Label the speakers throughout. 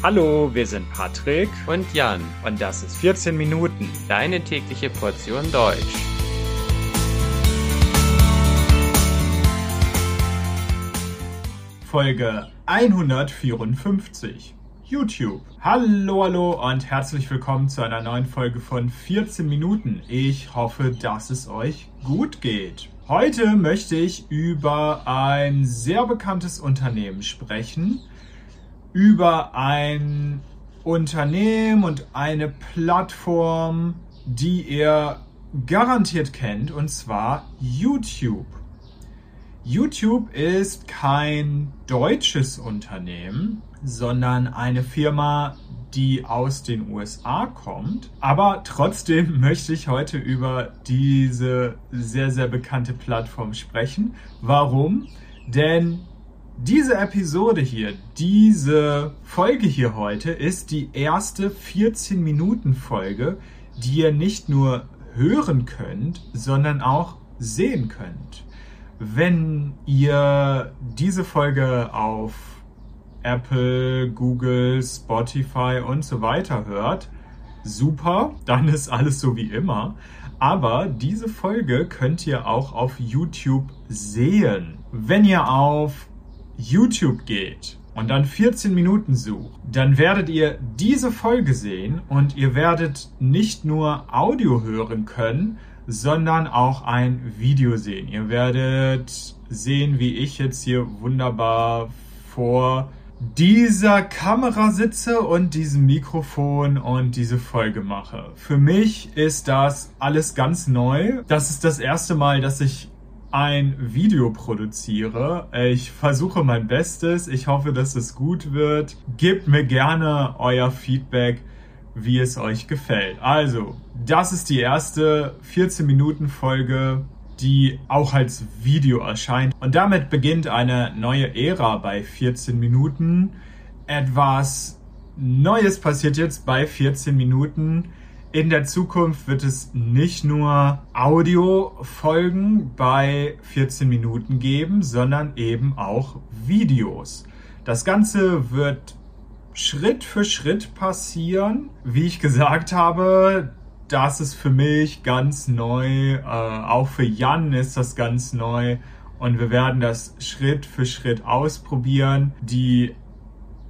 Speaker 1: Hallo, wir sind Patrick
Speaker 2: und Jan
Speaker 1: und das ist 14 Minuten,
Speaker 2: deine tägliche Portion Deutsch.
Speaker 1: Folge 154 YouTube. Hallo, hallo und herzlich willkommen zu einer neuen Folge von 14 Minuten. Ich hoffe, dass es euch gut geht. Heute möchte ich über ein sehr bekanntes Unternehmen sprechen, über ein Unternehmen und eine Plattform, die ihr garantiert kennt, und zwar YouTube. YouTube ist kein deutsches Unternehmen, sondern eine Firma, die aus den USA kommt. Aber trotzdem möchte ich heute über diese sehr, sehr bekannte Plattform sprechen. Warum? Denn diese Episode hier, diese Folge hier heute ist die erste 14 Minuten Folge, die ihr nicht nur hören könnt, sondern auch sehen könnt. Wenn ihr diese Folge auf Apple, Google, Spotify und so weiter hört, super, dann ist alles so wie immer. Aber diese Folge könnt ihr auch auf YouTube sehen. Wenn ihr auf YouTube geht und dann 14 Minuten sucht, dann werdet ihr diese Folge sehen und ihr werdet nicht nur Audio hören können, sondern auch ein Video sehen. Ihr werdet sehen, wie ich jetzt hier wunderbar vor dieser Kamera sitze und diesem Mikrofon und diese Folge mache. Für mich ist das alles ganz neu. Das ist das erste Mal, dass ich ein Video produziere. Ich versuche mein Bestes. Ich hoffe, dass es gut wird. Gebt mir gerne euer Feedback, wie es euch gefällt. Also, das ist die erste 14 Minuten Folge, die auch als Video erscheint. Und damit beginnt eine neue Ära bei 14 Minuten. Etwas Neues passiert jetzt bei 14 Minuten. In der Zukunft wird es nicht nur Audiofolgen bei 14 Minuten geben, sondern eben auch Videos. Das Ganze wird Schritt für Schritt passieren. Wie ich gesagt habe, das ist für mich ganz neu. Äh, auch für Jan ist das ganz neu. Und wir werden das Schritt für Schritt ausprobieren. Die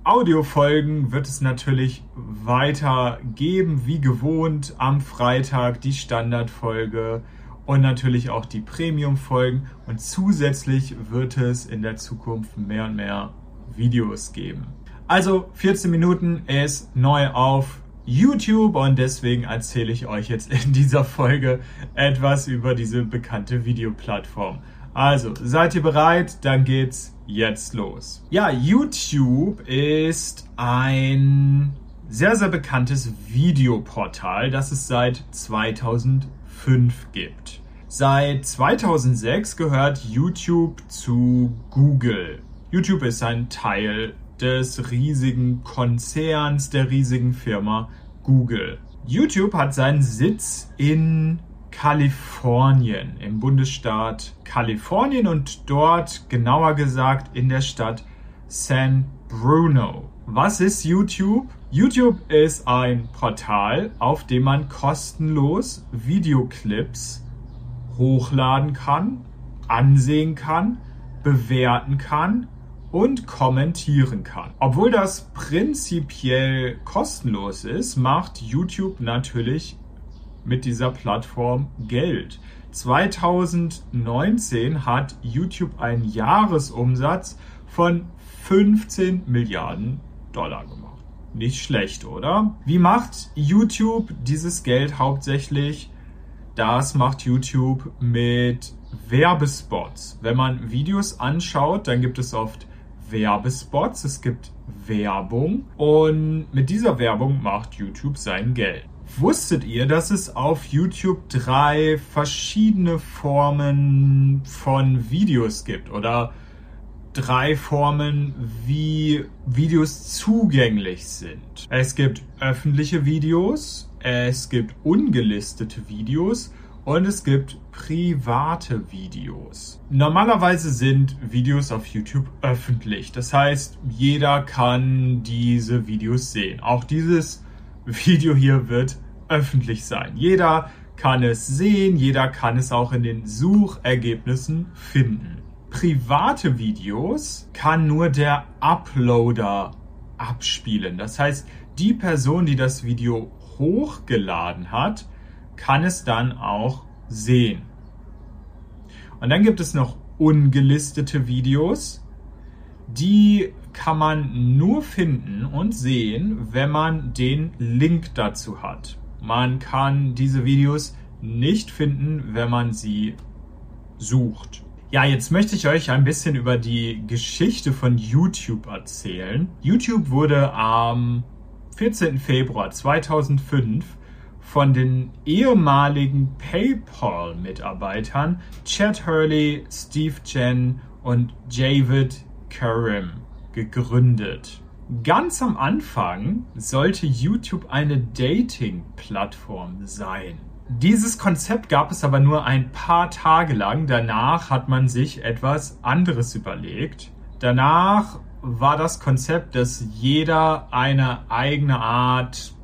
Speaker 1: Audiofolgen wird es natürlich weiter geben, wie gewohnt, am Freitag die Standardfolge und natürlich auch die Premium-Folgen. Und zusätzlich wird es in der Zukunft mehr und mehr Videos geben. Also 14 Minuten ist neu auf YouTube und deswegen erzähle ich euch jetzt in dieser Folge etwas über diese bekannte Videoplattform. Also, seid ihr bereit? Dann geht's jetzt los. Ja, YouTube ist ein sehr, sehr bekanntes Videoportal, das es seit 2005 gibt. Seit 2006 gehört YouTube zu Google. YouTube ist ein Teil des riesigen Konzerns, der riesigen Firma Google. YouTube hat seinen Sitz in Kalifornien, im Bundesstaat Kalifornien und dort genauer gesagt in der Stadt San Bruno. Was ist YouTube? YouTube ist ein Portal, auf dem man kostenlos Videoclips hochladen kann, ansehen kann, bewerten kann und kommentieren kann. Obwohl das prinzipiell kostenlos ist, macht YouTube natürlich mit dieser Plattform Geld. 2019 hat YouTube einen Jahresumsatz von 15 Milliarden Dollar gemacht. Nicht schlecht, oder? Wie macht YouTube dieses Geld hauptsächlich? Das macht YouTube mit Werbespots. Wenn man Videos anschaut, dann gibt es oft Werbespots, es gibt Werbung und mit dieser Werbung macht YouTube sein Geld. Wusstet ihr, dass es auf YouTube drei verschiedene Formen von Videos gibt oder drei Formen, wie Videos zugänglich sind? Es gibt öffentliche Videos, es gibt ungelistete Videos und es gibt private Videos. Normalerweise sind Videos auf YouTube öffentlich. Das heißt, jeder kann diese Videos sehen. Auch dieses Video hier wird öffentlich sein. Jeder kann es sehen, jeder kann es auch in den Suchergebnissen finden. Private Videos kann nur der Uploader abspielen. Das heißt, die Person, die das Video hochgeladen hat, kann es dann auch sehen. Und dann gibt es noch ungelistete Videos. Die kann man nur finden und sehen, wenn man den Link dazu hat. Man kann diese Videos nicht finden, wenn man sie sucht. Ja, jetzt möchte ich euch ein bisschen über die Geschichte von YouTube erzählen. YouTube wurde am 14. Februar 2005 von den ehemaligen PayPal-Mitarbeitern Chad Hurley, Steve Chen und David Karim gegründet. Ganz am Anfang sollte YouTube eine Dating-Plattform sein. Dieses Konzept gab es aber nur ein paar Tage lang. Danach hat man sich etwas anderes überlegt. Danach war das Konzept, dass jeder eine eigene Art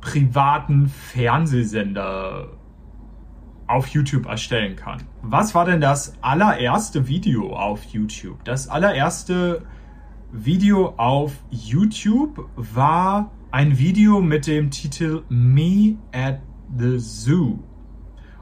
Speaker 1: privaten Fernsehsender auf YouTube erstellen kann. Was war denn das allererste Video auf YouTube? Das allererste Video auf YouTube war ein Video mit dem Titel Me at the Zoo.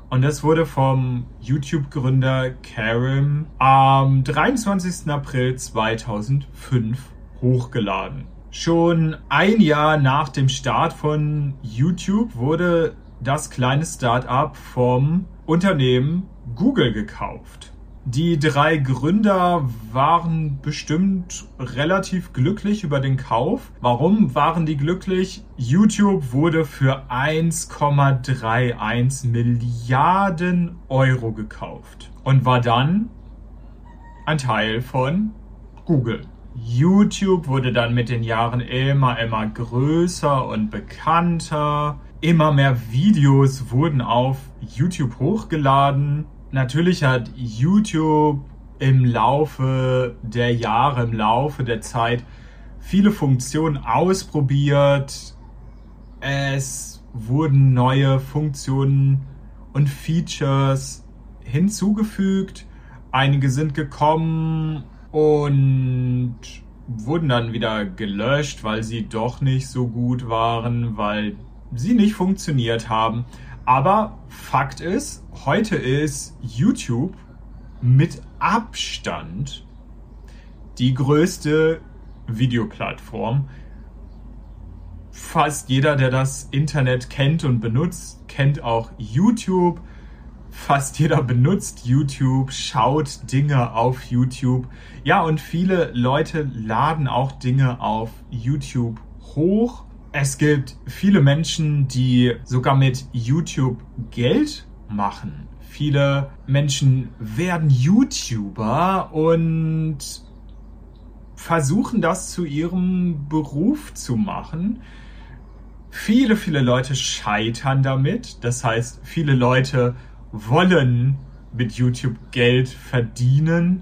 Speaker 1: Und das wurde vom YouTube-Gründer Karim am 23. April 2005 hochgeladen. Schon ein Jahr nach dem Start von YouTube wurde das kleine Start-up vom Unternehmen Google gekauft. Die drei Gründer waren bestimmt relativ glücklich über den Kauf. Warum waren die glücklich? YouTube wurde für 1,31 Milliarden Euro gekauft und war dann ein Teil von Google. YouTube wurde dann mit den Jahren immer, immer größer und bekannter. Immer mehr Videos wurden auf YouTube hochgeladen. Natürlich hat YouTube im Laufe der Jahre, im Laufe der Zeit viele Funktionen ausprobiert. Es wurden neue Funktionen und Features hinzugefügt. Einige sind gekommen und wurden dann wieder gelöscht, weil sie doch nicht so gut waren, weil sie nicht funktioniert haben. Aber Fakt ist, heute ist YouTube mit Abstand die größte Videoplattform. Fast jeder, der das Internet kennt und benutzt, kennt auch YouTube fast jeder benutzt YouTube, schaut Dinge auf YouTube. Ja, und viele Leute laden auch Dinge auf YouTube hoch. Es gibt viele Menschen, die sogar mit YouTube Geld machen. Viele Menschen werden YouTuber und versuchen das zu ihrem Beruf zu machen. Viele, viele Leute scheitern damit. Das heißt, viele Leute wollen mit YouTube Geld verdienen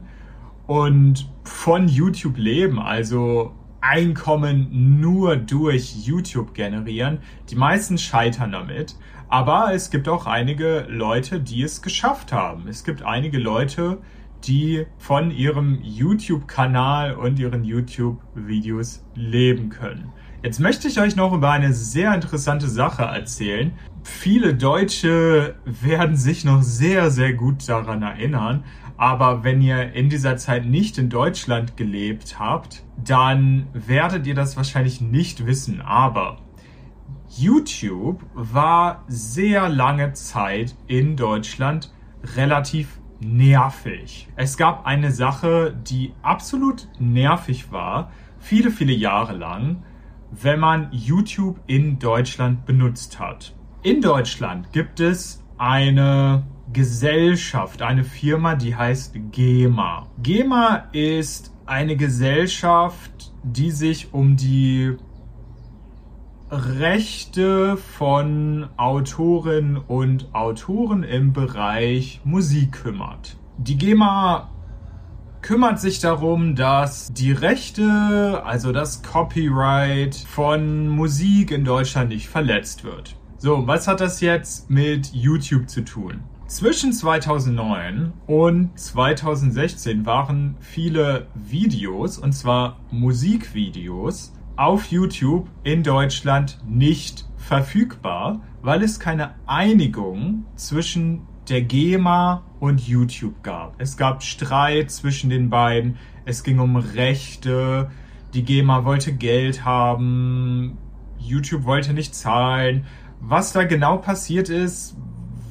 Speaker 1: und von YouTube leben, also Einkommen nur durch YouTube generieren. Die meisten scheitern damit, aber es gibt auch einige Leute, die es geschafft haben. Es gibt einige Leute, die von ihrem YouTube-Kanal und ihren YouTube-Videos leben können. Jetzt möchte ich euch noch über eine sehr interessante Sache erzählen. Viele Deutsche werden sich noch sehr, sehr gut daran erinnern. Aber wenn ihr in dieser Zeit nicht in Deutschland gelebt habt, dann werdet ihr das wahrscheinlich nicht wissen. Aber YouTube war sehr lange Zeit in Deutschland relativ nervig. Es gab eine Sache, die absolut nervig war, viele, viele Jahre lang wenn man YouTube in Deutschland benutzt hat. In Deutschland gibt es eine Gesellschaft, eine Firma, die heißt GEMA. GEMA ist eine Gesellschaft, die sich um die Rechte von Autorinnen und Autoren im Bereich Musik kümmert. Die GEMA kümmert sich darum, dass die Rechte, also das Copyright von Musik in Deutschland nicht verletzt wird. So, was hat das jetzt mit YouTube zu tun? Zwischen 2009 und 2016 waren viele Videos, und zwar Musikvideos, auf YouTube in Deutschland nicht verfügbar, weil es keine Einigung zwischen der GEMA und YouTube gab. Es gab Streit zwischen den beiden, es ging um Rechte, die GEMA wollte Geld haben, YouTube wollte nicht zahlen. Was da genau passiert ist,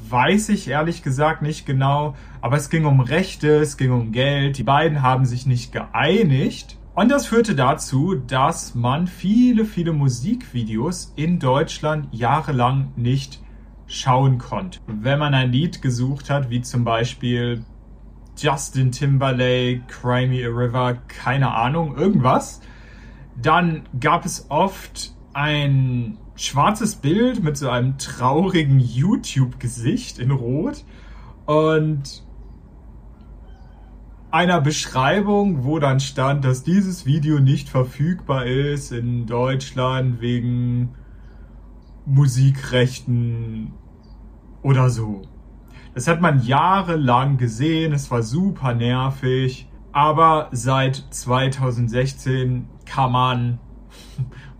Speaker 1: weiß ich ehrlich gesagt nicht genau, aber es ging um Rechte, es ging um Geld. Die beiden haben sich nicht geeinigt. Und das führte dazu, dass man viele, viele Musikvideos in Deutschland jahrelang nicht schauen konnte. Wenn man ein Lied gesucht hat, wie zum Beispiel Justin Timberlake, Cry Me a River, keine Ahnung, irgendwas, dann gab es oft ein schwarzes Bild mit so einem traurigen YouTube-Gesicht in Rot und einer Beschreibung, wo dann stand, dass dieses Video nicht verfügbar ist in Deutschland wegen Musikrechten oder so. Das hat man jahrelang gesehen, es war super nervig, aber seit 2016 kann man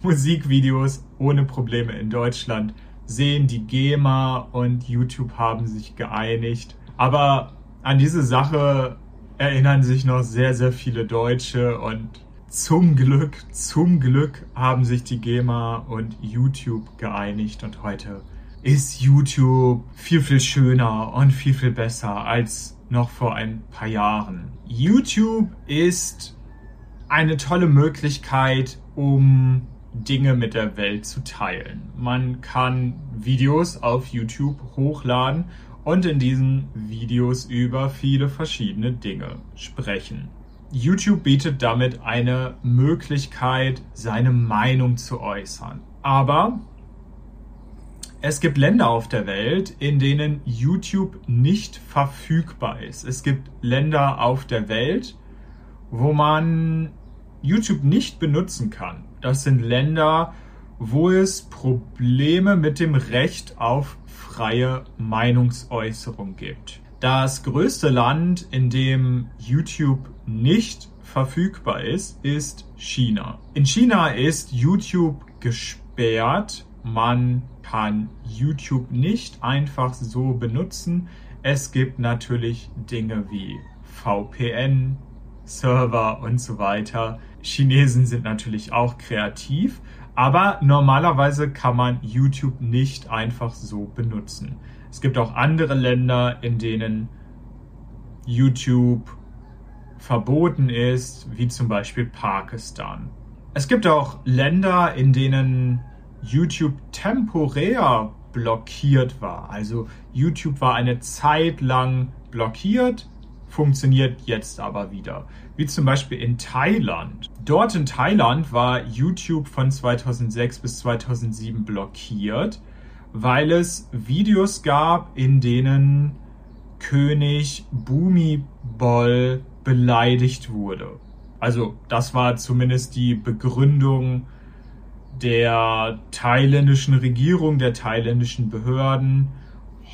Speaker 1: Musikvideos ohne Probleme in Deutschland sehen. Die GEMA und YouTube haben sich geeinigt. Aber an diese Sache erinnern sich noch sehr, sehr viele Deutsche und zum Glück, zum Glück haben sich die GEMA und YouTube geeinigt und heute ist YouTube viel, viel schöner und viel, viel besser als noch vor ein paar Jahren. YouTube ist eine tolle Möglichkeit, um Dinge mit der Welt zu teilen. Man kann Videos auf YouTube hochladen und in diesen Videos über viele verschiedene Dinge sprechen. YouTube bietet damit eine Möglichkeit, seine Meinung zu äußern. Aber es gibt Länder auf der Welt, in denen YouTube nicht verfügbar ist. Es gibt Länder auf der Welt, wo man YouTube nicht benutzen kann. Das sind Länder, wo es Probleme mit dem Recht auf freie Meinungsäußerung gibt. Das größte Land, in dem YouTube nicht verfügbar ist, ist China. In China ist YouTube gesperrt. Man kann YouTube nicht einfach so benutzen. Es gibt natürlich Dinge wie VPN, Server und so weiter. Chinesen sind natürlich auch kreativ, aber normalerweise kann man YouTube nicht einfach so benutzen. Es gibt auch andere Länder, in denen YouTube verboten ist, wie zum Beispiel Pakistan. Es gibt auch Länder, in denen YouTube temporär blockiert war. Also YouTube war eine Zeit lang blockiert, funktioniert jetzt aber wieder. Wie zum Beispiel in Thailand. Dort in Thailand war YouTube von 2006 bis 2007 blockiert, weil es Videos gab, in denen König Bhumibol beleidigt wurde. Also das war zumindest die Begründung der thailändischen Regierung, der thailändischen Behörden.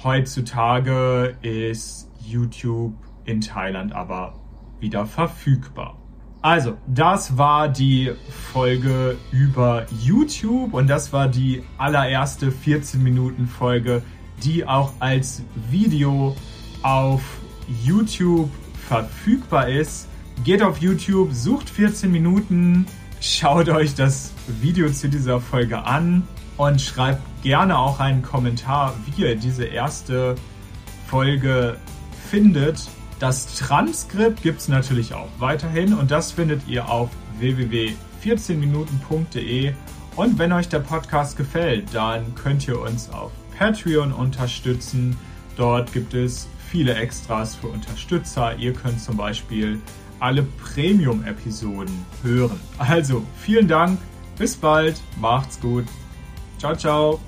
Speaker 1: Heutzutage ist YouTube in Thailand aber wieder verfügbar. Also, das war die Folge über YouTube und das war die allererste 14 Minuten Folge, die auch als Video auf YouTube verfügbar ist. Geht auf YouTube, sucht 14 Minuten, schaut euch das Video zu dieser Folge an und schreibt gerne auch einen Kommentar, wie ihr diese erste Folge findet. Das Transkript gibt es natürlich auch weiterhin und das findet ihr auf www.14minuten.de. Und wenn euch der Podcast gefällt, dann könnt ihr uns auf Patreon unterstützen. Dort gibt es viele Extras für Unterstützer. Ihr könnt zum Beispiel alle Premium-Episoden hören. Also vielen Dank, bis bald, macht's gut, Ciao, ciao.